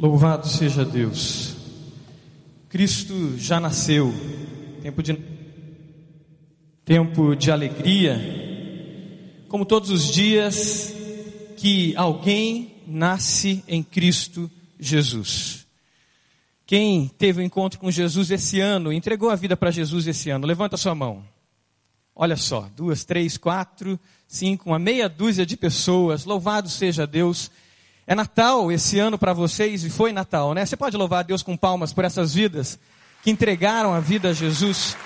Louvado seja Deus. Cristo já nasceu. Tempo de tempo de alegria. Como todos os dias que alguém nasce em Cristo Jesus. Quem teve o um encontro com Jesus esse ano, entregou a vida para Jesus esse ano, levanta sua mão. Olha só, duas, três, quatro, cinco, uma meia dúzia de pessoas. Louvado seja Deus é Natal esse ano para vocês e foi Natal, né? Você pode louvar a Deus com palmas por essas vidas que entregaram a vida a Jesus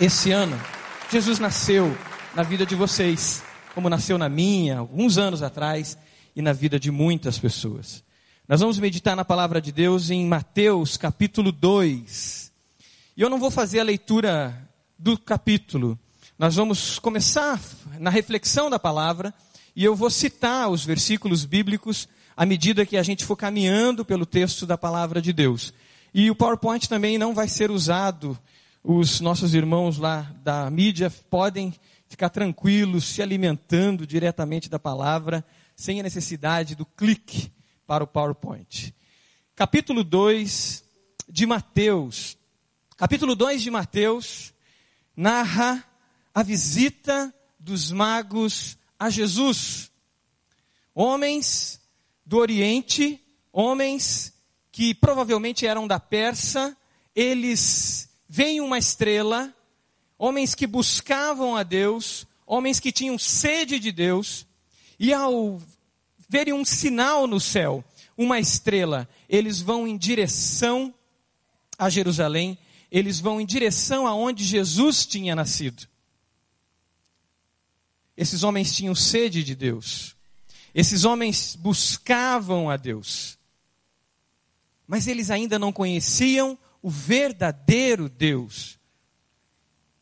esse ano. Jesus nasceu na vida de vocês, como nasceu na minha, alguns anos atrás, e na vida de muitas pessoas. Nós vamos meditar na palavra de Deus em Mateus capítulo 2. E eu não vou fazer a leitura do capítulo. Nós vamos começar na reflexão da palavra e eu vou citar os versículos bíblicos à medida que a gente for caminhando pelo texto da palavra de Deus. E o PowerPoint também não vai ser usado. Os nossos irmãos lá da mídia podem ficar tranquilos, se alimentando diretamente da palavra, sem a necessidade do clique para o PowerPoint. Capítulo 2 de Mateus. Capítulo 2 de Mateus narra a visita dos magos a Jesus. Homens do Oriente, homens que provavelmente eram da Persa, eles veem uma estrela, homens que buscavam a Deus, homens que tinham sede de Deus, e ao verem um sinal no céu, uma estrela, eles vão em direção a Jerusalém, eles vão em direção aonde Jesus tinha nascido. Esses homens tinham sede de Deus. Esses homens buscavam a Deus, mas eles ainda não conheciam o verdadeiro Deus.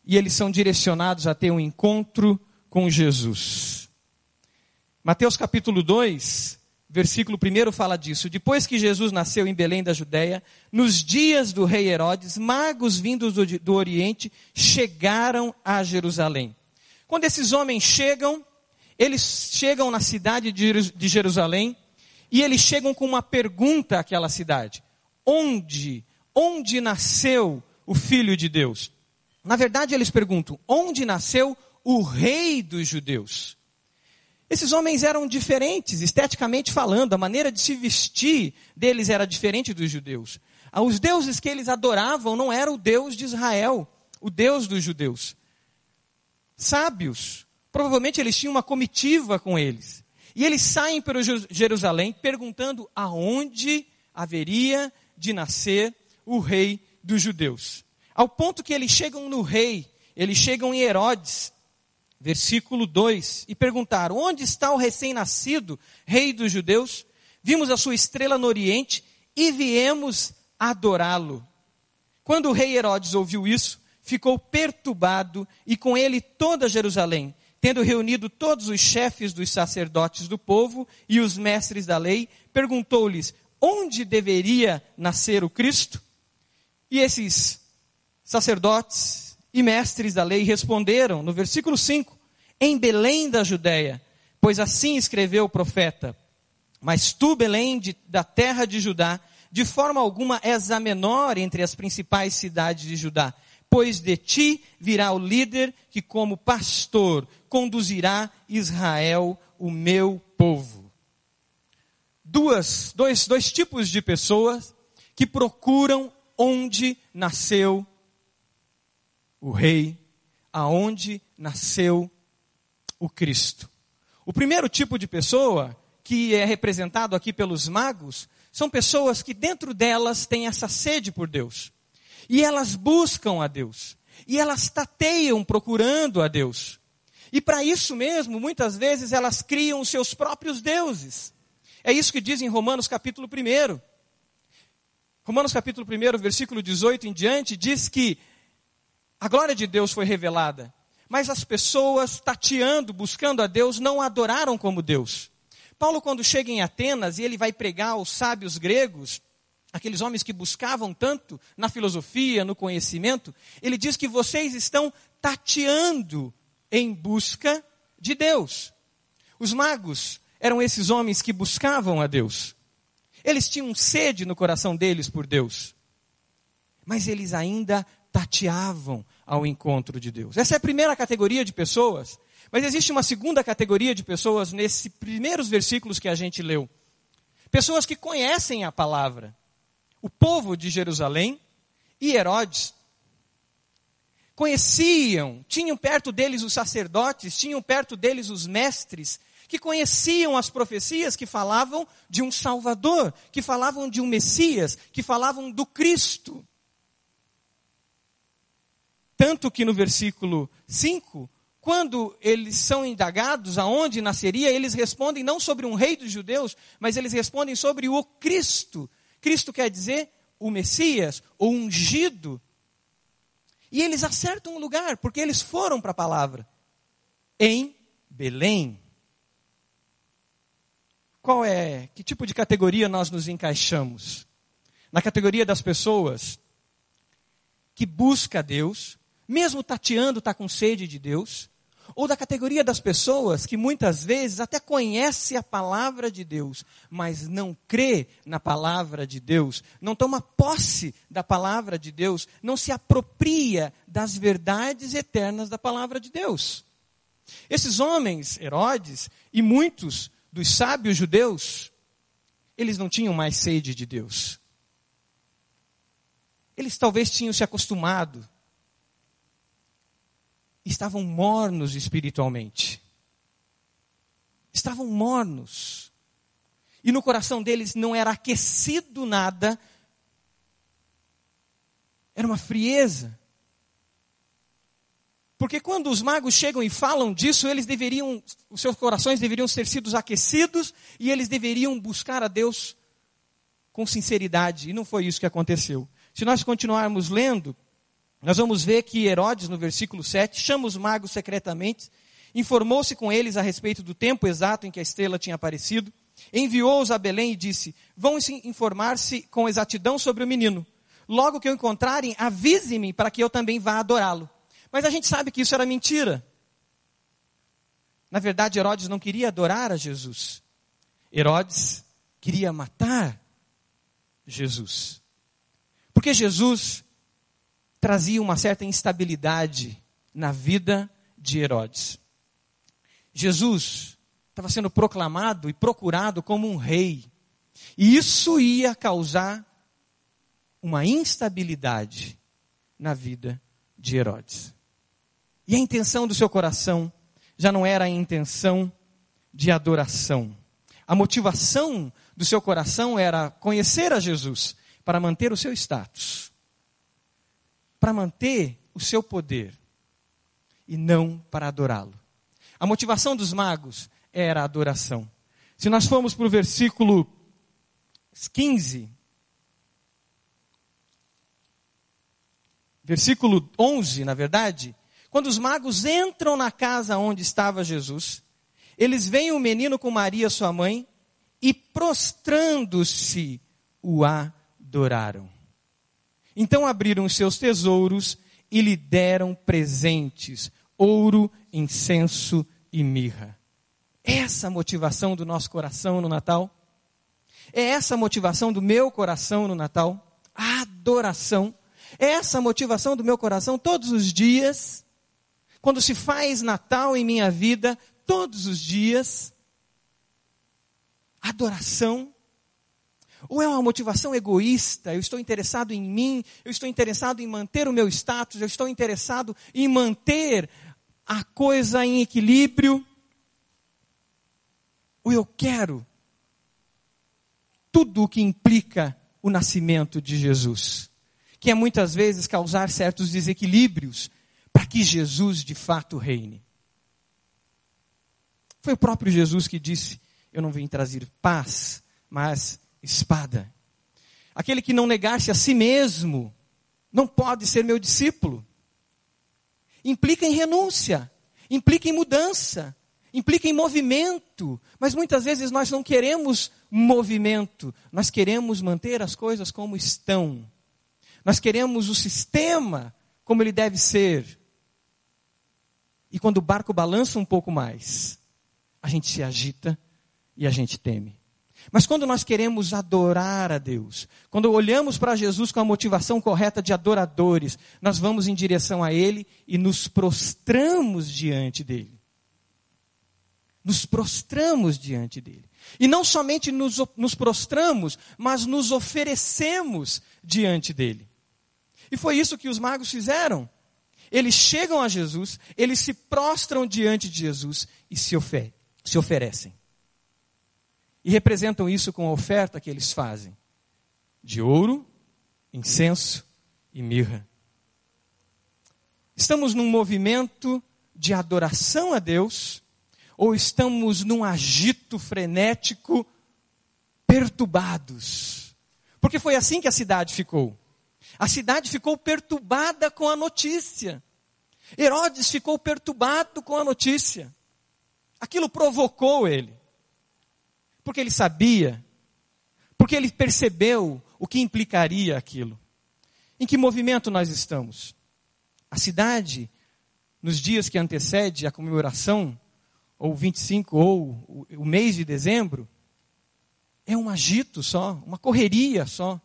E eles são direcionados a ter um encontro com Jesus. Mateus capítulo 2, versículo 1 fala disso. Depois que Jesus nasceu em Belém da Judéia, nos dias do rei Herodes, magos vindos do, do Oriente chegaram a Jerusalém. Quando esses homens chegam, eles chegam na cidade de Jerusalém e eles chegam com uma pergunta àquela cidade: onde, onde nasceu o Filho de Deus? Na verdade, eles perguntam: onde nasceu o Rei dos Judeus? Esses homens eram diferentes, esteticamente falando, a maneira de se vestir deles era diferente dos judeus. Ah, os deuses que eles adoravam não era o Deus de Israel, o Deus dos judeus. Sábios, Provavelmente eles tinham uma comitiva com eles. E eles saem para Jerusalém perguntando aonde haveria de nascer o rei dos judeus. Ao ponto que eles chegam no rei, eles chegam em Herodes, versículo 2, e perguntaram: Onde está o recém-nascido rei dos judeus? Vimos a sua estrela no oriente e viemos adorá-lo. Quando o rei Herodes ouviu isso, ficou perturbado e com ele toda Jerusalém tendo reunido todos os chefes dos sacerdotes do povo e os mestres da lei, perguntou-lhes onde deveria nascer o Cristo? E esses sacerdotes e mestres da lei responderam no versículo 5: Em Belém da Judéia, pois assim escreveu o profeta: Mas tu, Belém, de, da terra de Judá, de forma alguma és a menor entre as principais cidades de Judá pois de ti virá o líder que, como pastor, conduzirá Israel, o meu povo. Duas, dois, dois tipos de pessoas que procuram onde nasceu o rei, aonde nasceu o Cristo. O primeiro tipo de pessoa, que é representado aqui pelos magos, são pessoas que dentro delas têm essa sede por Deus. E elas buscam a Deus. E elas tateiam procurando a Deus. E para isso mesmo, muitas vezes elas criam os seus próprios deuses. É isso que diz em Romanos capítulo 1. Romanos capítulo 1, versículo 18 em diante, diz que a glória de Deus foi revelada, mas as pessoas tateando, buscando a Deus, não adoraram como Deus. Paulo, quando chega em Atenas e ele vai pregar aos sábios gregos, aqueles homens que buscavam tanto na filosofia, no conhecimento, ele diz que vocês estão tateando em busca de Deus. Os magos eram esses homens que buscavam a Deus. Eles tinham sede no coração deles por Deus. Mas eles ainda tateavam ao encontro de Deus. Essa é a primeira categoria de pessoas. Mas existe uma segunda categoria de pessoas nesses primeiros versículos que a gente leu. Pessoas que conhecem a palavra. O povo de Jerusalém e Herodes conheciam, tinham perto deles os sacerdotes, tinham perto deles os mestres, que conheciam as profecias que falavam de um Salvador, que falavam de um Messias, que falavam do Cristo. Tanto que no versículo 5, quando eles são indagados aonde nasceria, eles respondem não sobre um rei dos judeus, mas eles respondem sobre o Cristo. Cristo quer dizer o Messias, o ungido. E eles acertam o lugar, porque eles foram para a palavra. Em Belém. Qual é, que tipo de categoria nós nos encaixamos? Na categoria das pessoas que busca Deus, mesmo tateando, está com sede de Deus, ou da categoria das pessoas que muitas vezes até conhece a palavra de Deus, mas não crê na palavra de Deus, não toma posse da palavra de Deus, não se apropria das verdades eternas da palavra de Deus. Esses homens, Herodes, e muitos dos sábios judeus, eles não tinham mais sede de Deus. Eles talvez tinham se acostumado. Estavam mornos espiritualmente. Estavam mornos. E no coração deles não era aquecido nada. Era uma frieza. Porque quando os magos chegam e falam disso, eles deveriam, os seus corações deveriam ter sido aquecidos e eles deveriam buscar a Deus com sinceridade. E não foi isso que aconteceu. Se nós continuarmos lendo, nós vamos ver que Herodes, no versículo 7, chama os magos secretamente, informou-se com eles a respeito do tempo exato em que a estrela tinha aparecido, enviou-os a Belém e disse: Vão informar-se com exatidão sobre o menino. Logo que o encontrarem, avise-me para que eu também vá adorá-lo. Mas a gente sabe que isso era mentira. Na verdade, Herodes não queria adorar a Jesus. Herodes queria matar Jesus. Porque Jesus trazia uma certa instabilidade na vida de Herodes. Jesus estava sendo proclamado e procurado como um rei. E isso ia causar uma instabilidade na vida de Herodes. E a intenção do seu coração já não era a intenção de adoração. A motivação do seu coração era conhecer a Jesus para manter o seu status, para manter o seu poder e não para adorá-lo. A motivação dos magos era a adoração. Se nós formos para o versículo 15, versículo 11, na verdade, quando os magos entram na casa onde estava Jesus, eles veem o menino com Maria, sua mãe, e prostrando-se, o adoraram. Então abriram seus tesouros e lhe deram presentes: ouro, incenso e mirra. É essa motivação do nosso coração no Natal? É essa motivação do meu coração no Natal? A adoração. É essa motivação do meu coração todos os dias quando se faz Natal em minha vida, todos os dias, adoração, ou é uma motivação egoísta, eu estou interessado em mim, eu estou interessado em manter o meu status, eu estou interessado em manter a coisa em equilíbrio, ou eu quero tudo o que implica o nascimento de Jesus, que é muitas vezes causar certos desequilíbrios para que Jesus de fato reine. Foi o próprio Jesus que disse: Eu não vim trazer paz, mas espada. Aquele que não negar-se a si mesmo não pode ser meu discípulo. Implica em renúncia, implica em mudança, implica em movimento, mas muitas vezes nós não queremos movimento, nós queremos manter as coisas como estão. Nós queremos o sistema como ele deve ser. E quando o barco balança um pouco mais, a gente se agita e a gente teme. Mas quando nós queremos adorar a Deus, quando olhamos para Jesus com a motivação correta de adoradores, nós vamos em direção a Ele e nos prostramos diante dele. Nos prostramos diante dele. E não somente nos, nos prostramos, mas nos oferecemos diante dele. E foi isso que os magos fizeram. Eles chegam a Jesus, eles se prostram diante de Jesus e se, ofer se oferecem. E representam isso com a oferta que eles fazem: de ouro, incenso e mirra. Estamos num movimento de adoração a Deus, ou estamos num agito frenético, perturbados? Porque foi assim que a cidade ficou. A cidade ficou perturbada com a notícia. Herodes ficou perturbado com a notícia. Aquilo provocou ele. Porque ele sabia, porque ele percebeu o que implicaria aquilo. Em que movimento nós estamos? A cidade, nos dias que antecede a comemoração, ou 25, ou o mês de dezembro, é um agito só, uma correria só.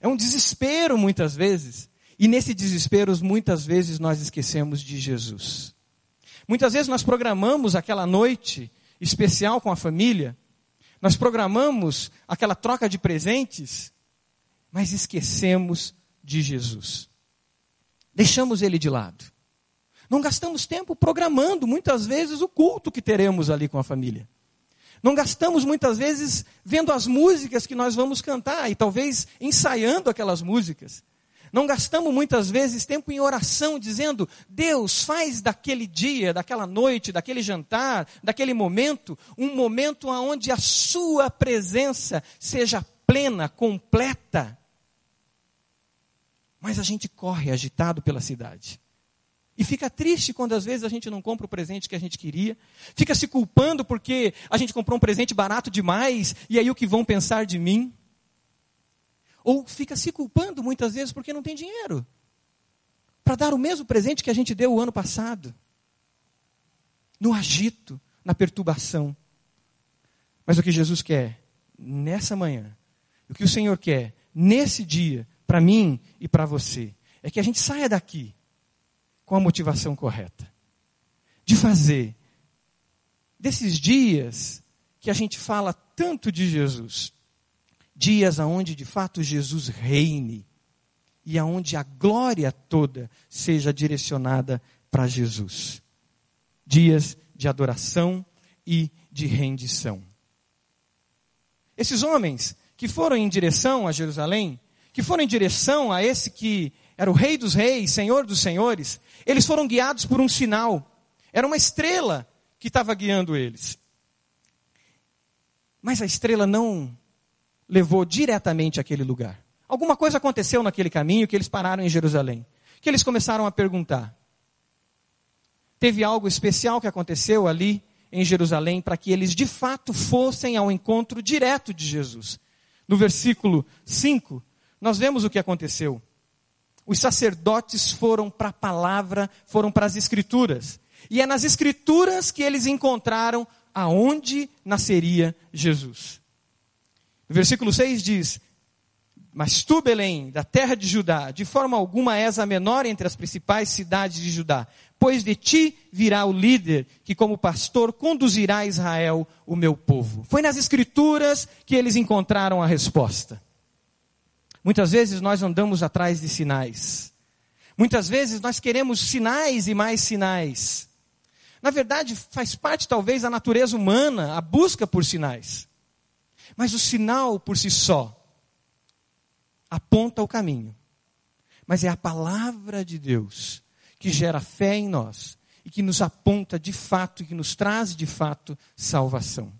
É um desespero muitas vezes. E nesse desespero, muitas vezes nós esquecemos de Jesus. Muitas vezes nós programamos aquela noite especial com a família, nós programamos aquela troca de presentes, mas esquecemos de Jesus. Deixamos ele de lado. Não gastamos tempo programando muitas vezes o culto que teremos ali com a família. Não gastamos muitas vezes vendo as músicas que nós vamos cantar e talvez ensaiando aquelas músicas. Não gastamos muitas vezes tempo em oração, dizendo: Deus, faz daquele dia, daquela noite, daquele jantar, daquele momento, um momento onde a Sua presença seja plena, completa. Mas a gente corre agitado pela cidade. E fica triste quando às vezes a gente não compra o presente que a gente queria. Fica se culpando porque a gente comprou um presente barato demais e aí o que vão pensar de mim? Ou fica se culpando muitas vezes porque não tem dinheiro para dar o mesmo presente que a gente deu o ano passado. No agito, na perturbação. Mas o que Jesus quer nessa manhã, o que o Senhor quer nesse dia, para mim e para você, é que a gente saia daqui com a motivação correta. De fazer desses dias que a gente fala tanto de Jesus, dias aonde de fato Jesus reine e aonde a glória toda seja direcionada para Jesus. Dias de adoração e de rendição. Esses homens que foram em direção a Jerusalém, que foram em direção a esse que era o Rei dos Reis, Senhor dos Senhores, eles foram guiados por um sinal. Era uma estrela que estava guiando eles. Mas a estrela não levou diretamente àquele lugar. Alguma coisa aconteceu naquele caminho que eles pararam em Jerusalém. Que eles começaram a perguntar. Teve algo especial que aconteceu ali em Jerusalém para que eles de fato fossem ao encontro direto de Jesus. No versículo 5, nós vemos o que aconteceu. Os sacerdotes foram para a palavra, foram para as escrituras. E é nas escrituras que eles encontraram aonde nasceria Jesus. Versículo 6 diz: Mas tu, Belém, da terra de Judá, de forma alguma és a menor entre as principais cidades de Judá, pois de ti virá o líder que, como pastor, conduzirá a Israel, o meu povo. Foi nas Escrituras que eles encontraram a resposta. Muitas vezes nós andamos atrás de sinais. Muitas vezes nós queremos sinais e mais sinais. Na verdade, faz parte talvez da natureza humana a busca por sinais. Mas o sinal por si só aponta o caminho. Mas é a palavra de Deus que gera fé em nós e que nos aponta de fato e que nos traz de fato salvação.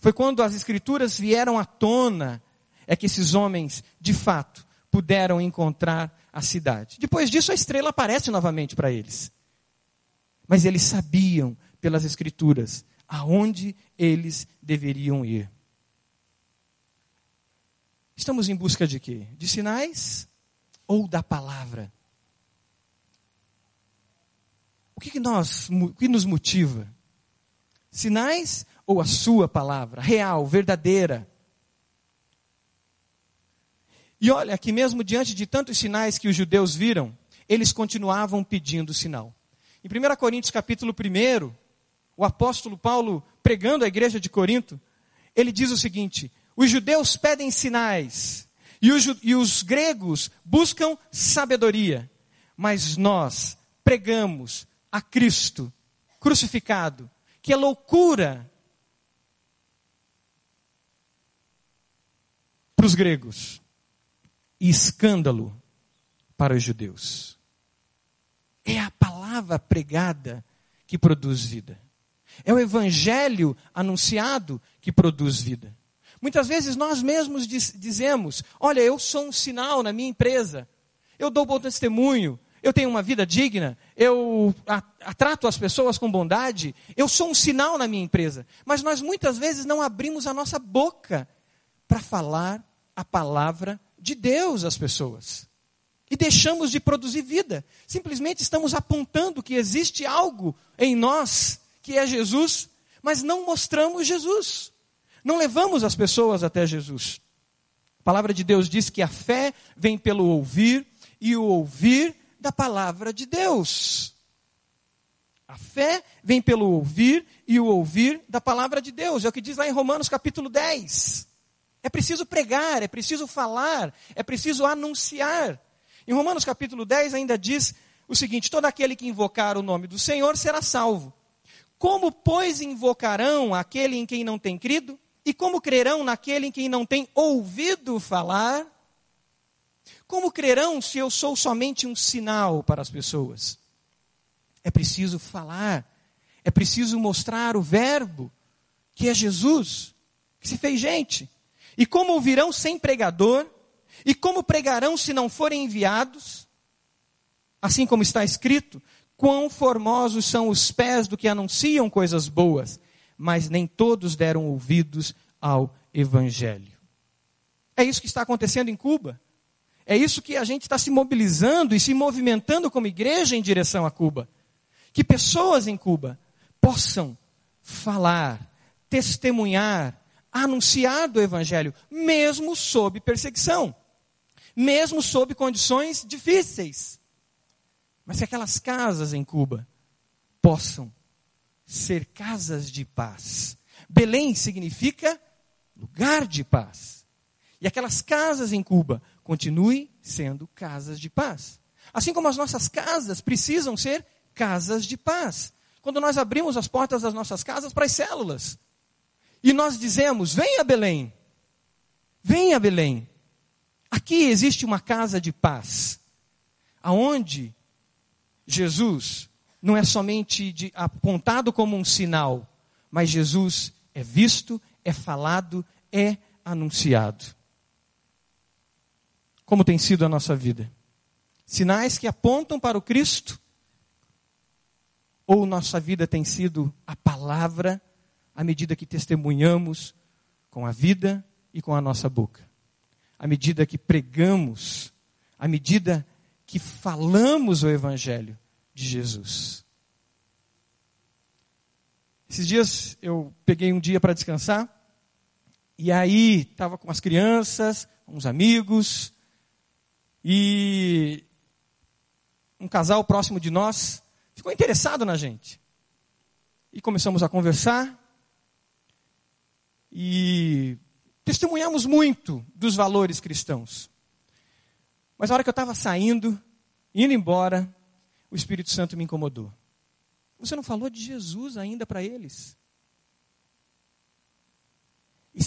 Foi quando as escrituras vieram à tona é que esses homens de fato puderam encontrar a cidade. Depois disso a estrela aparece novamente para eles. Mas eles sabiam pelas escrituras aonde eles deveriam ir. Estamos em busca de quê? De sinais ou da palavra? O que, que, nós, o que nos motiva? Sinais ou a sua palavra, real, verdadeira? E olha que mesmo diante de tantos sinais que os judeus viram, eles continuavam pedindo sinal. Em 1 Coríntios capítulo 1, o apóstolo Paulo, pregando à igreja de Corinto, ele diz o seguinte: os judeus pedem sinais e os, e os gregos buscam sabedoria, mas nós pregamos a Cristo crucificado, que é loucura para os gregos e escândalo para os judeus. É a palavra pregada que produz vida. É o evangelho anunciado que produz vida. Muitas vezes nós mesmos diz, dizemos: Olha, eu sou um sinal na minha empresa, eu dou bom testemunho, eu tenho uma vida digna, eu trato as pessoas com bondade, eu sou um sinal na minha empresa. Mas nós muitas vezes não abrimos a nossa boca para falar a palavra de Deus às pessoas. E deixamos de produzir vida. Simplesmente estamos apontando que existe algo em nós, que é Jesus, mas não mostramos Jesus. Não levamos as pessoas até Jesus. A palavra de Deus diz que a fé vem pelo ouvir e o ouvir da palavra de Deus. A fé vem pelo ouvir e o ouvir da palavra de Deus. É o que diz lá em Romanos capítulo 10. É preciso pregar, é preciso falar, é preciso anunciar. Em Romanos capítulo 10 ainda diz o seguinte: todo aquele que invocar o nome do Senhor será salvo. Como, pois, invocarão aquele em quem não tem crido? E como crerão naquele em quem não tem ouvido falar? Como crerão se eu sou somente um sinal para as pessoas? É preciso falar, é preciso mostrar o Verbo, que é Jesus, que se fez gente. E como ouvirão sem pregador? E como pregarão se não forem enviados? Assim como está escrito: quão formosos são os pés do que anunciam coisas boas, mas nem todos deram ouvidos ao Evangelho. É isso que está acontecendo em Cuba. É isso que a gente está se mobilizando e se movimentando como igreja em direção a Cuba. Que pessoas em Cuba possam falar, testemunhar, anunciado o Evangelho, mesmo sob perseguição, mesmo sob condições difíceis. Mas que aquelas casas em Cuba possam ser casas de paz. Belém significa lugar de paz. E aquelas casas em Cuba continuem sendo casas de paz. Assim como as nossas casas precisam ser casas de paz. Quando nós abrimos as portas das nossas casas para as células, e nós dizemos: venha Belém, venha Belém. Aqui existe uma casa de paz, aonde Jesus não é somente de, apontado como um sinal, mas Jesus é visto, é falado, é anunciado. Como tem sido a nossa vida? Sinais que apontam para o Cristo? Ou nossa vida tem sido a palavra à medida que testemunhamos com a vida e com a nossa boca. À medida que pregamos, à medida que falamos o Evangelho de Jesus. Esses dias eu peguei um dia para descansar, e aí estava com as crianças, os amigos, e um casal próximo de nós ficou interessado na gente. E começamos a conversar, e testemunhamos muito dos valores cristãos. Mas a hora que eu estava saindo, indo embora, o Espírito Santo me incomodou. Você não falou de Jesus ainda para eles?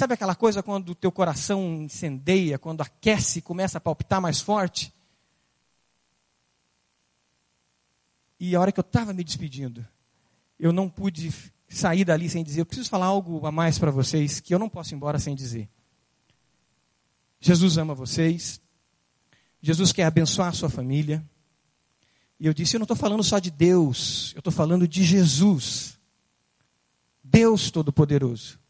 Sabe aquela coisa quando o teu coração incendeia, quando aquece começa a palpitar mais forte? E a hora que eu estava me despedindo, eu não pude sair dali sem dizer, eu preciso falar algo a mais para vocês que eu não posso ir embora sem dizer. Jesus ama vocês. Jesus quer abençoar a sua família. E eu disse, eu não estou falando só de Deus, eu estou falando de Jesus. Deus Todo-Poderoso.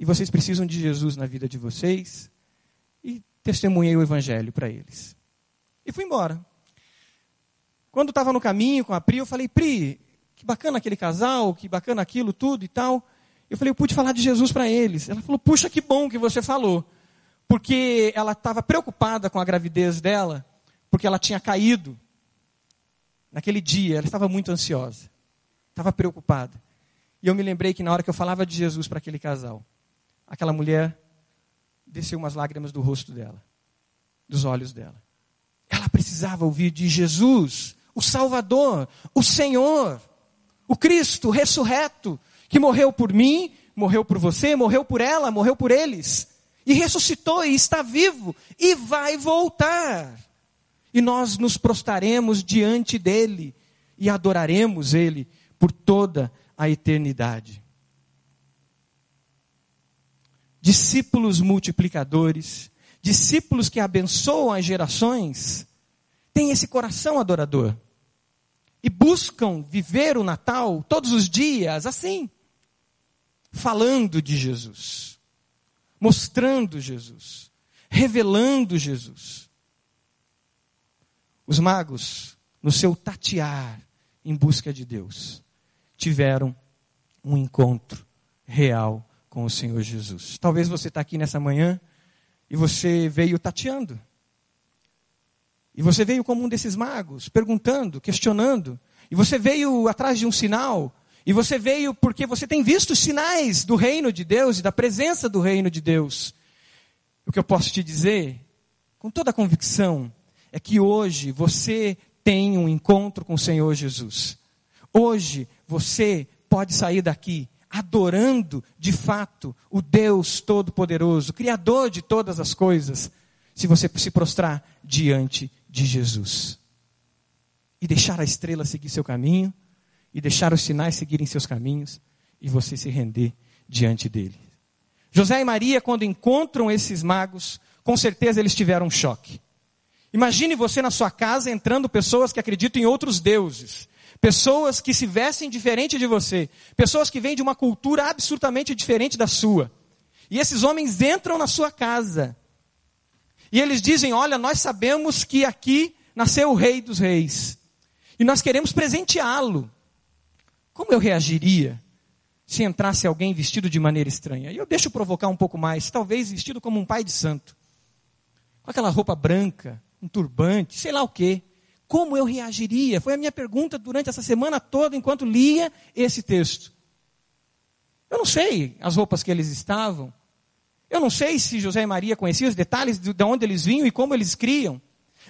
E vocês precisam de Jesus na vida de vocês. E testemunhei o Evangelho para eles. E fui embora. Quando estava no caminho com a Pri, eu falei, Pri, que bacana aquele casal, que bacana aquilo, tudo e tal. Eu falei, eu pude falar de Jesus para eles. Ela falou, puxa, que bom que você falou. porque ela estava preocupada com a gravidez dela, porque ela tinha caído. Naquele dia, ela estava muito ansiosa, estava preocupada. E eu me lembrei que na hora que eu falava de Jesus para aquele casal, aquela mulher desceu umas lágrimas do rosto dela, dos olhos dela. Ela precisava ouvir de Jesus, o Salvador, o Senhor, o Cristo ressurreto, que morreu por mim, morreu por você, morreu por ela, morreu por eles, e ressuscitou e está vivo e vai voltar. E nós nos prostaremos diante dele e adoraremos ele por toda a eternidade. Discípulos multiplicadores, discípulos que abençoam as gerações, têm esse coração adorador e buscam viver o Natal todos os dias assim, falando de Jesus, mostrando Jesus, revelando Jesus. Os magos, no seu tatear em busca de Deus, tiveram um encontro real com o Senhor Jesus. Talvez você está aqui nessa manhã e você veio tateando. E você veio como um desses magos, perguntando, questionando. E você veio atrás de um sinal. E você veio porque você tem visto sinais do reino de Deus e da presença do reino de Deus. O que eu posso te dizer, com toda a convicção, é que hoje você tem um encontro com o Senhor Jesus. Hoje você pode sair daqui adorando de fato o Deus Todo-Poderoso, Criador de todas as coisas, se você se prostrar diante de Jesus. E deixar a estrela seguir seu caminho, e deixar os sinais seguirem seus caminhos, e você se render diante dele. José e Maria, quando encontram esses magos, com certeza eles tiveram um choque. Imagine você na sua casa entrando pessoas que acreditam em outros deuses, pessoas que se vestem diferente de você, pessoas que vêm de uma cultura absolutamente diferente da sua. E esses homens entram na sua casa. E eles dizem: Olha, nós sabemos que aqui nasceu o Rei dos Reis. E nós queremos presenteá-lo. Como eu reagiria se entrasse alguém vestido de maneira estranha? E eu deixo provocar um pouco mais, talvez vestido como um pai de santo. Com aquela roupa branca, um turbante, sei lá o quê como eu reagiria? Foi a minha pergunta durante essa semana toda enquanto lia esse texto. Eu não sei as roupas que eles estavam. Eu não sei se José e Maria conheciam os detalhes de onde eles vinham e como eles criam.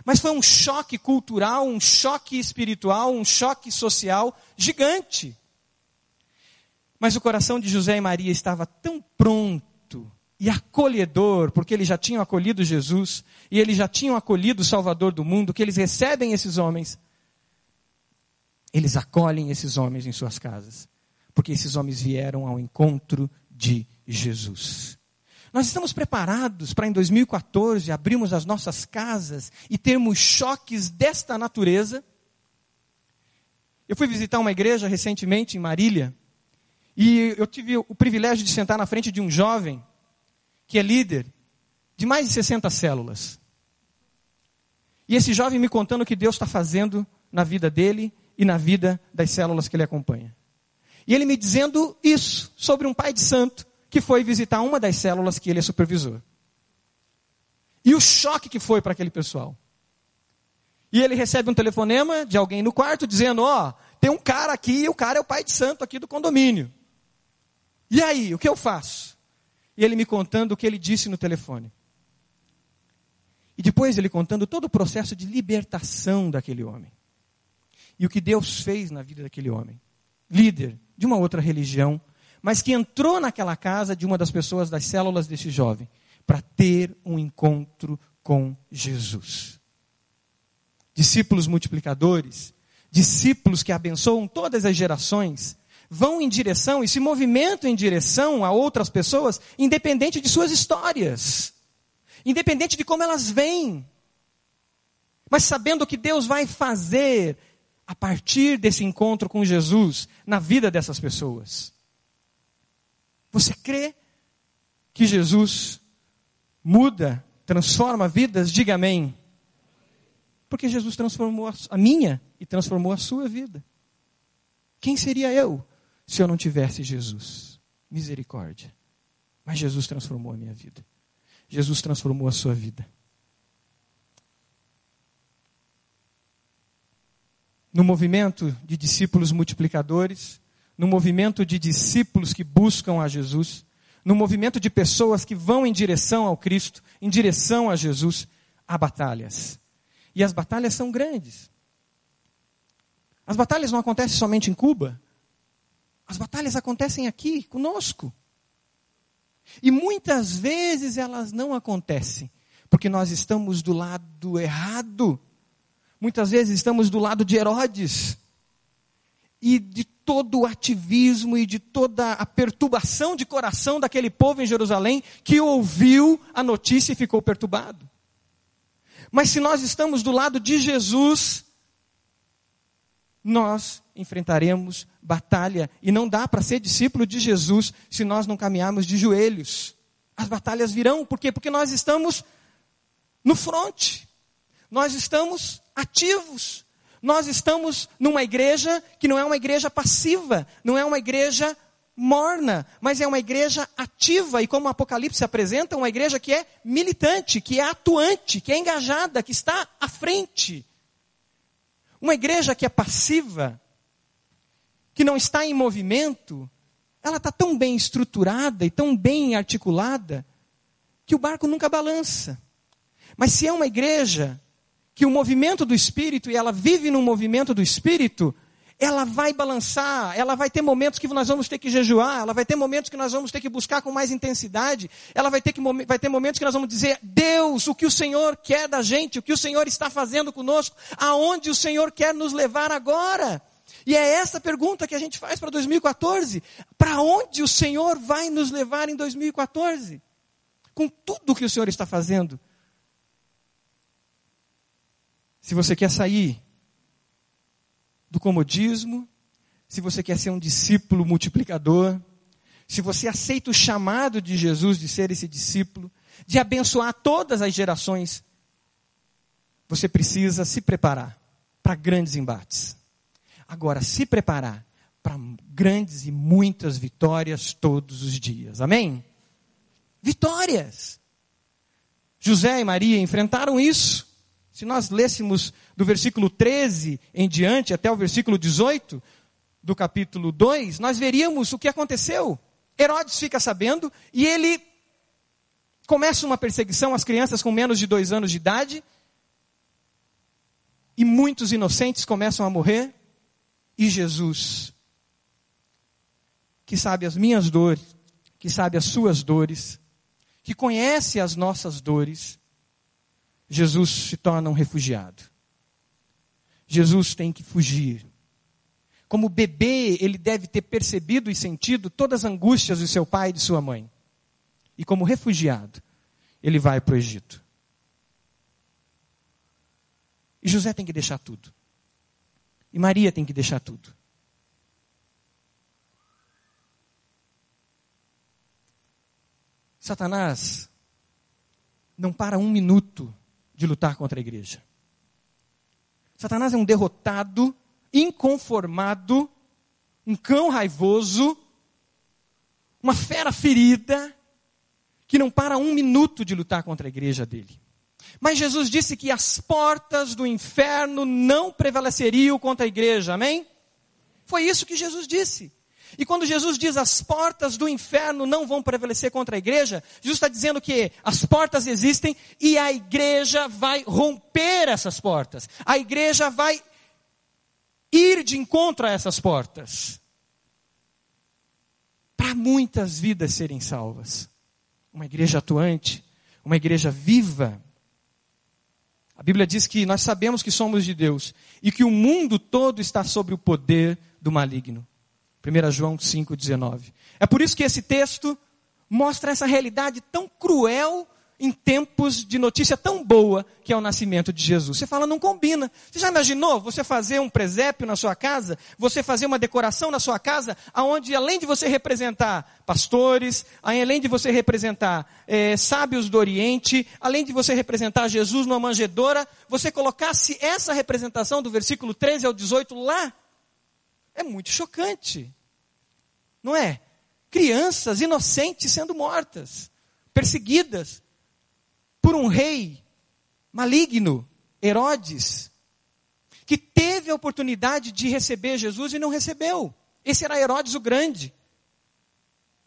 Mas foi um choque cultural, um choque espiritual, um choque social gigante. Mas o coração de José e Maria estava tão pronto e acolhedor, porque eles já tinham acolhido Jesus e eles já tinham acolhido o Salvador do mundo, que eles recebem esses homens. Eles acolhem esses homens em suas casas, porque esses homens vieram ao encontro de Jesus. Nós estamos preparados para em 2014 abrirmos as nossas casas e termos choques desta natureza? Eu fui visitar uma igreja recentemente em Marília e eu tive o privilégio de sentar na frente de um jovem que é líder de mais de 60 células. E esse jovem me contando o que Deus está fazendo na vida dele e na vida das células que ele acompanha. E ele me dizendo isso sobre um pai de santo que foi visitar uma das células que ele é supervisor. E o choque que foi para aquele pessoal. E ele recebe um telefonema de alguém no quarto dizendo: Ó, oh, tem um cara aqui e o cara é o pai de santo aqui do condomínio. E aí, o que eu faço? E ele me contando o que ele disse no telefone. E depois ele contando todo o processo de libertação daquele homem. E o que Deus fez na vida daquele homem. Líder de uma outra religião, mas que entrou naquela casa de uma das pessoas das células desse jovem para ter um encontro com Jesus. Discípulos multiplicadores, discípulos que abençoam todas as gerações, vão em direção e se movimentam em direção a outras pessoas, independente de suas histórias, independente de como elas vêm, mas sabendo o que Deus vai fazer a partir desse encontro com Jesus na vida dessas pessoas. Você crê que Jesus muda, transforma vidas? Diga amém. Porque Jesus transformou a minha e transformou a sua vida. Quem seria eu se eu não tivesse Jesus. Misericórdia. Mas Jesus transformou a minha vida. Jesus transformou a sua vida. No movimento de discípulos multiplicadores, no movimento de discípulos que buscam a Jesus, no movimento de pessoas que vão em direção ao Cristo, em direção a Jesus, há batalhas. E as batalhas são grandes. As batalhas não acontecem somente em Cuba. As batalhas acontecem aqui, conosco. E muitas vezes elas não acontecem, porque nós estamos do lado errado. Muitas vezes estamos do lado de Herodes. E de todo o ativismo e de toda a perturbação de coração daquele povo em Jerusalém que ouviu a notícia e ficou perturbado. Mas se nós estamos do lado de Jesus, nós enfrentaremos batalha. E não dá para ser discípulo de Jesus se nós não caminharmos de joelhos. As batalhas virão, por quê? Porque nós estamos no fronte. Nós estamos ativos. Nós estamos numa igreja que não é uma igreja passiva, não é uma igreja morna, mas é uma igreja ativa e como o Apocalipse apresenta, uma igreja que é militante, que é atuante, que é engajada, que está à frente. Uma igreja que é passiva, que não está em movimento, ela está tão bem estruturada e tão bem articulada que o barco nunca balança. Mas se é uma igreja que o movimento do Espírito, e ela vive no movimento do Espírito, ela vai balançar, ela vai ter momentos que nós vamos ter que jejuar, ela vai ter momentos que nós vamos ter que buscar com mais intensidade, ela vai ter, que, vai ter momentos que nós vamos dizer, Deus, o que o Senhor quer da gente, o que o Senhor está fazendo conosco, aonde o Senhor quer nos levar agora. E é essa pergunta que a gente faz para 2014. Para onde o Senhor vai nos levar em 2014? Com tudo que o Senhor está fazendo. Se você quer sair do comodismo, se você quer ser um discípulo multiplicador, se você aceita o chamado de Jesus de ser esse discípulo, de abençoar todas as gerações, você precisa se preparar para grandes embates. Agora, se preparar para grandes e muitas vitórias todos os dias. Amém? Vitórias. José e Maria enfrentaram isso. Se nós lêssemos do versículo 13 em diante até o versículo 18 do capítulo 2, nós veríamos o que aconteceu. Herodes fica sabendo e ele começa uma perseguição às crianças com menos de dois anos de idade. E muitos inocentes começam a morrer. E Jesus, que sabe as minhas dores, que sabe as suas dores, que conhece as nossas dores, Jesus se torna um refugiado. Jesus tem que fugir. Como bebê, ele deve ter percebido e sentido todas as angústias de seu pai e de sua mãe. E como refugiado, ele vai para o Egito. E José tem que deixar tudo. E Maria tem que deixar tudo. Satanás não para um minuto de lutar contra a igreja. Satanás é um derrotado, inconformado, um cão raivoso, uma fera ferida, que não para um minuto de lutar contra a igreja dele. Mas Jesus disse que as portas do inferno não prevaleceriam contra a igreja, amém? Foi isso que Jesus disse. E quando Jesus diz as portas do inferno não vão prevalecer contra a igreja, Jesus está dizendo que as portas existem e a igreja vai romper essas portas. A igreja vai ir de encontro a essas portas. Para muitas vidas serem salvas. Uma igreja atuante, uma igreja viva. A Bíblia diz que nós sabemos que somos de Deus e que o mundo todo está sob o poder do maligno. 1 João 5,19. É por isso que esse texto mostra essa realidade tão cruel em tempos de notícia tão boa que é o nascimento de Jesus. Você fala, não combina. Você já imaginou você fazer um presépio na sua casa, você fazer uma decoração na sua casa, aonde além de você representar pastores, além de você representar é, sábios do Oriente, além de você representar Jesus numa manjedoura, você colocasse essa representação do versículo 13 ao 18 lá é muito chocante. Não é? Crianças inocentes sendo mortas, perseguidas, por um rei maligno, Herodes, que teve a oportunidade de receber Jesus e não recebeu. Esse era Herodes o Grande.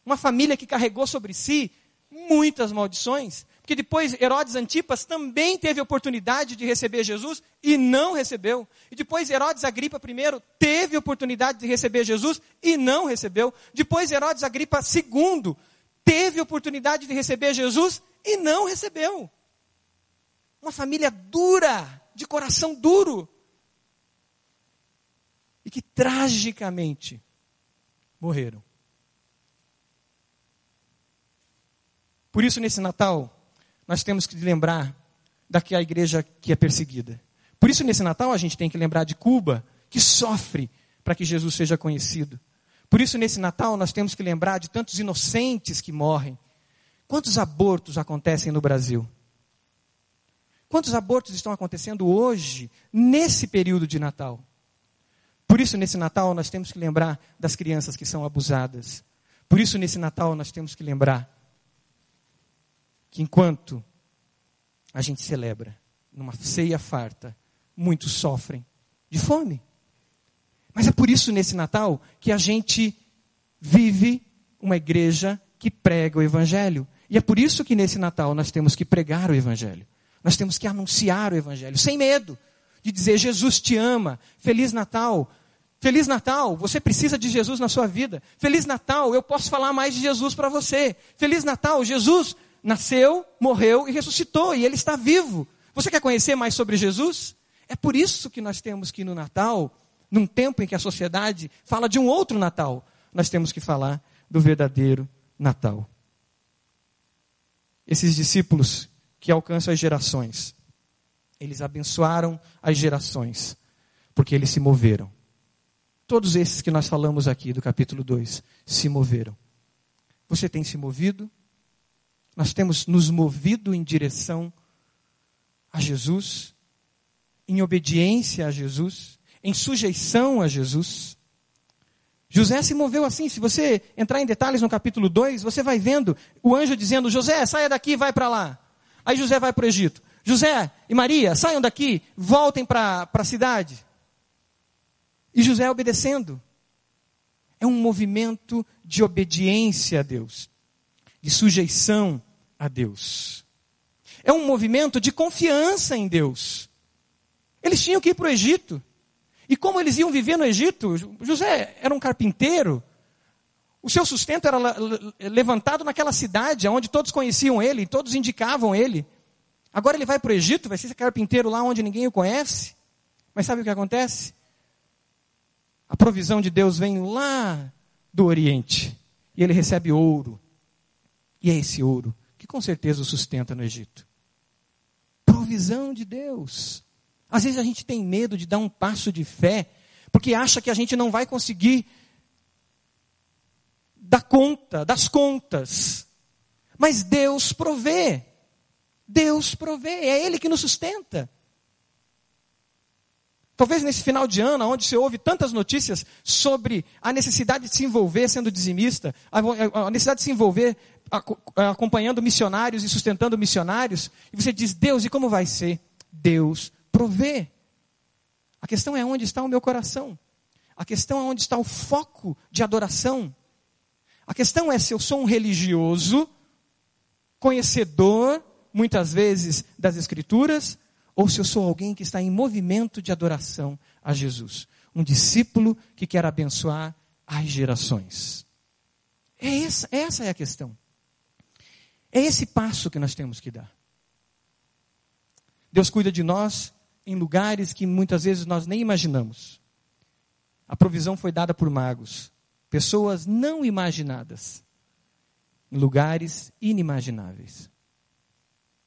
Uma família que carregou sobre si muitas maldições. Porque depois Herodes Antipas também teve a oportunidade de receber Jesus e não recebeu. E depois Herodes Agripa I teve a oportunidade de receber Jesus e não recebeu. Depois Herodes Agripa II teve a oportunidade de receber Jesus e não recebeu. Uma família dura, de coração duro. E que tragicamente morreram. Por isso, nesse Natal, nós temos que lembrar daquela igreja que é perseguida. Por isso, nesse Natal, a gente tem que lembrar de Cuba, que sofre para que Jesus seja conhecido. Por isso, nesse Natal, nós temos que lembrar de tantos inocentes que morrem. Quantos abortos acontecem no Brasil? Quantos abortos estão acontecendo hoje, nesse período de Natal? Por isso, nesse Natal, nós temos que lembrar das crianças que são abusadas. Por isso, nesse Natal, nós temos que lembrar que enquanto a gente celebra numa ceia farta, muitos sofrem de fome. Mas é por isso nesse Natal que a gente vive uma igreja que prega o Evangelho. E é por isso que nesse Natal nós temos que pregar o Evangelho. Nós temos que anunciar o Evangelho, sem medo de dizer: Jesus te ama, Feliz Natal. Feliz Natal, você precisa de Jesus na sua vida. Feliz Natal, eu posso falar mais de Jesus para você. Feliz Natal, Jesus nasceu, morreu e ressuscitou, e ele está vivo. Você quer conhecer mais sobre Jesus? É por isso que nós temos que no Natal, num tempo em que a sociedade fala de um outro Natal, nós temos que falar do verdadeiro Natal. Esses discípulos que alcançam as gerações, eles abençoaram as gerações, porque eles se moveram. Todos esses que nós falamos aqui do capítulo 2 se moveram. Você tem se movido? Nós temos nos movido em direção a Jesus, em obediência a Jesus, em sujeição a Jesus. José se moveu assim. Se você entrar em detalhes no capítulo 2, você vai vendo o anjo dizendo: José, saia daqui vai para lá. Aí José vai para o Egito. José e Maria, saiam daqui, voltem para a cidade. E José obedecendo. É um movimento de obediência a Deus de sujeição a Deus. É um movimento de confiança em Deus. Eles tinham que ir para o Egito. E como eles iam viver no Egito? José era um carpinteiro. O seu sustento era levantado naquela cidade, onde todos conheciam ele, todos indicavam ele. Agora ele vai para o Egito, vai ser carpinteiro lá onde ninguém o conhece. Mas sabe o que acontece? A provisão de Deus vem lá do Oriente. E ele recebe ouro, e é esse ouro que com certeza o sustenta no Egito. Provisão de Deus. Às vezes a gente tem medo de dar um passo de fé, porque acha que a gente não vai conseguir dar conta das contas. Mas Deus provê. Deus provê, é Ele que nos sustenta. Talvez nesse final de ano, onde se ouve tantas notícias sobre a necessidade de se envolver sendo dizimista, a necessidade de se envolver acompanhando missionários e sustentando missionários, e você diz, Deus, e como vai ser? Deus provê. A questão é onde está o meu coração. A questão é onde está o foco de adoração. A questão é se eu sou um religioso, conhecedor, muitas vezes, das Escrituras, ou se eu sou alguém que está em movimento de adoração a Jesus. Um discípulo que quer abençoar as gerações. É essa, essa é a questão. É esse passo que nós temos que dar. Deus cuida de nós em lugares que muitas vezes nós nem imaginamos. A provisão foi dada por magos, pessoas não imaginadas, em lugares inimagináveis.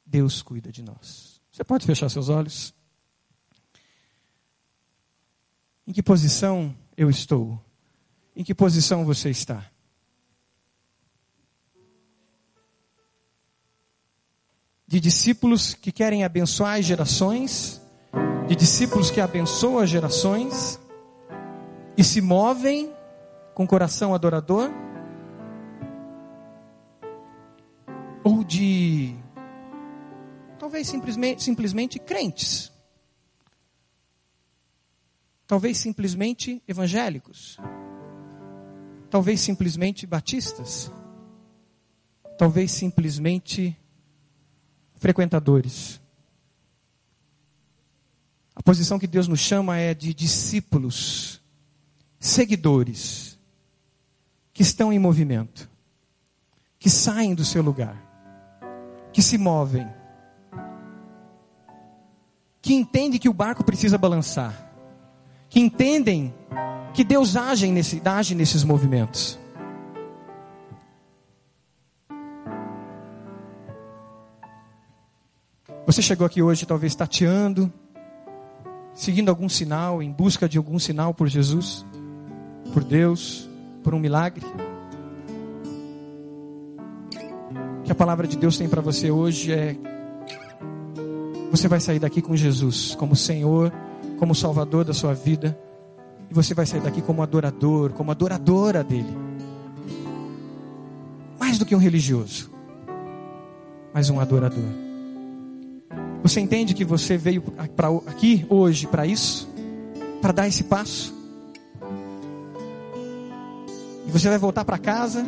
Deus cuida de nós. Você pode fechar seus olhos? Em que posição eu estou? Em que posição você está? de discípulos que querem abençoar as gerações, de discípulos que abençoam as gerações e se movem com coração adorador, ou de Talvez simplesmente, simplesmente crentes. Talvez simplesmente evangélicos. Talvez simplesmente batistas. Talvez simplesmente frequentadores. Posição que Deus nos chama é de discípulos, seguidores, que estão em movimento, que saem do seu lugar, que se movem, que entendem que o barco precisa balançar, que entendem que Deus age, nesse, age nesses movimentos. Você chegou aqui hoje talvez tateando, seguindo algum sinal, em busca de algum sinal por Jesus, por Deus, por um milagre. O que a palavra de Deus tem para você hoje é: você vai sair daqui com Jesus como Senhor, como Salvador da sua vida, e você vai sair daqui como adorador, como adoradora dele. Mais do que um religioso, mas um adorador. Você entende que você veio pra, aqui hoje para isso? Para dar esse passo? E você vai voltar para casa?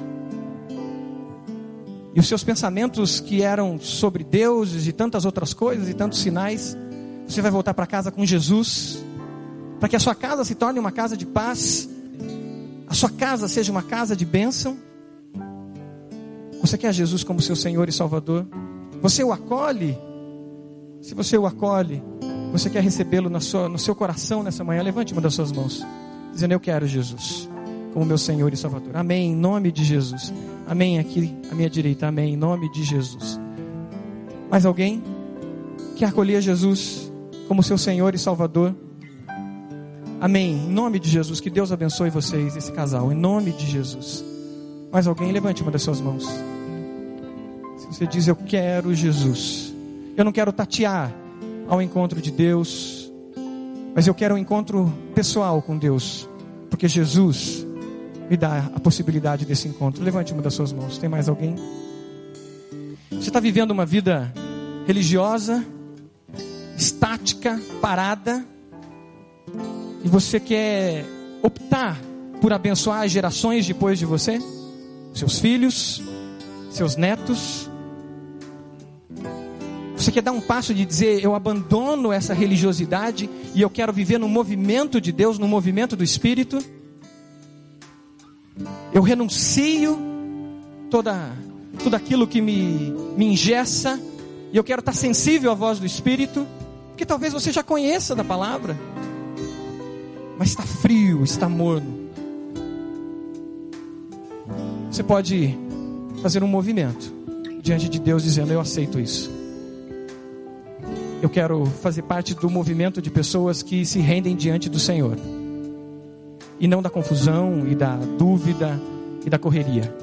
E os seus pensamentos que eram sobre deuses e tantas outras coisas e tantos sinais, você vai voltar para casa com Jesus? Para que a sua casa se torne uma casa de paz? A sua casa seja uma casa de bênção? Você quer Jesus como seu Senhor e Salvador? Você o acolhe se você o acolhe, você quer recebê-lo no seu coração nessa manhã, levante uma das suas mãos, dizendo: Eu quero Jesus como meu Senhor e Salvador. Amém, em nome de Jesus. Amém, aqui à minha direita. Amém, em nome de Jesus. Mais alguém que acolher Jesus como seu Senhor e Salvador? Amém, em nome de Jesus. Que Deus abençoe vocês, esse casal, em nome de Jesus. Mais alguém, levante uma das suas mãos. Se você diz: Eu quero Jesus eu não quero tatear ao encontro de Deus, mas eu quero um encontro pessoal com Deus, porque Jesus me dá a possibilidade desse encontro. Levante uma das suas mãos. Tem mais alguém? Você está vivendo uma vida religiosa, estática, parada, e você quer optar por abençoar as gerações depois de você, seus filhos, seus netos, você quer dar um passo de dizer, eu abandono essa religiosidade e eu quero viver no movimento de Deus, no movimento do Espírito? Eu renuncio toda, tudo aquilo que me, me ingessa e eu quero estar sensível à voz do Espírito, porque talvez você já conheça da palavra, mas está frio, está morno. Você pode fazer um movimento diante de Deus dizendo: Eu aceito isso. Eu quero fazer parte do movimento de pessoas que se rendem diante do Senhor. E não da confusão e da dúvida e da correria.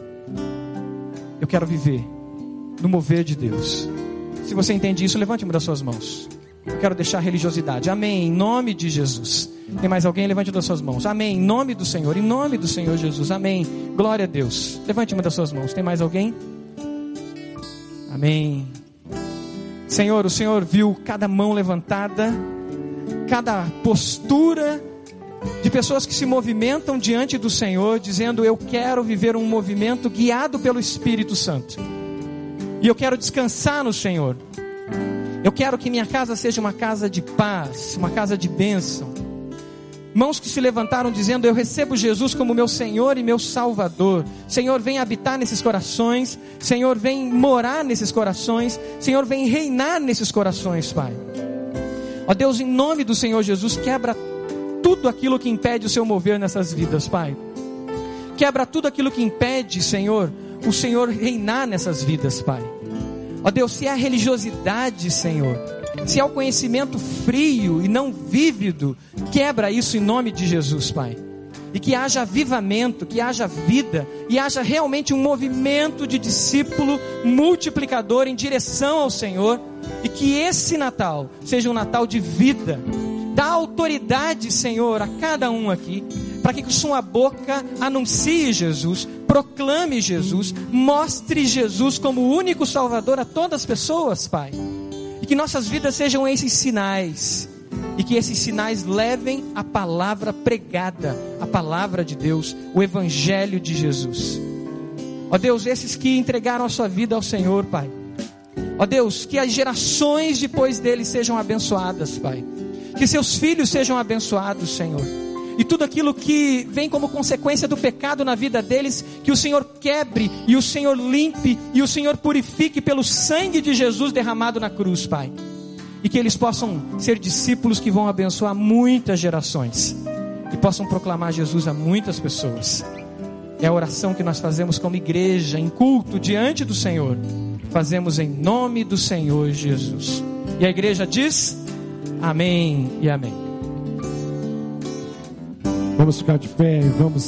Eu quero viver no mover de Deus. Se você entende isso, levante uma das suas mãos. Eu quero deixar a religiosidade. Amém. Em nome de Jesus. Tem mais alguém? Levante uma das suas mãos. Amém. Em nome do Senhor. Em nome do Senhor Jesus. Amém. Glória a Deus. Levante uma das suas mãos. Tem mais alguém? Amém. Senhor, o Senhor viu cada mão levantada, cada postura de pessoas que se movimentam diante do Senhor, dizendo: Eu quero viver um movimento guiado pelo Espírito Santo, e eu quero descansar no Senhor. Eu quero que minha casa seja uma casa de paz, uma casa de bênção mãos que se levantaram dizendo: Eu recebo Jesus como meu Senhor e meu Salvador. Senhor, vem habitar nesses corações. Senhor, vem morar nesses corações. Senhor, vem reinar nesses corações, Pai. Ó Deus, em nome do Senhor Jesus, quebra tudo aquilo que impede o seu mover nessas vidas, Pai. Quebra tudo aquilo que impede, Senhor, o Senhor reinar nessas vidas, Pai. Ó Deus, se a religiosidade, Senhor, se é o conhecimento frio e não vívido, quebra isso em nome de Jesus, Pai. E que haja avivamento, que haja vida, e haja realmente um movimento de discípulo multiplicador em direção ao Senhor, e que esse Natal seja um Natal de vida. Dá autoridade, Senhor, a cada um aqui, para que com sua boca anuncie Jesus, proclame Jesus, mostre Jesus como o único Salvador a todas as pessoas, Pai E que nossas vidas sejam esses sinais. E que esses sinais levem a palavra pregada, a palavra de Deus, o Evangelho de Jesus. Ó Deus, esses que entregaram a sua vida ao Senhor, Pai. Ó Deus, que as gerações depois deles sejam abençoadas, Pai. Que seus filhos sejam abençoados, Senhor e tudo aquilo que vem como consequência do pecado na vida deles, que o Senhor quebre e o Senhor limpe e o Senhor purifique pelo sangue de Jesus derramado na cruz, Pai. E que eles possam ser discípulos que vão abençoar muitas gerações e possam proclamar Jesus a muitas pessoas. É a oração que nós fazemos como igreja, em culto diante do Senhor. Fazemos em nome do Senhor Jesus. E a igreja diz: Amém e Amém. Vamos ficar de pé e vamos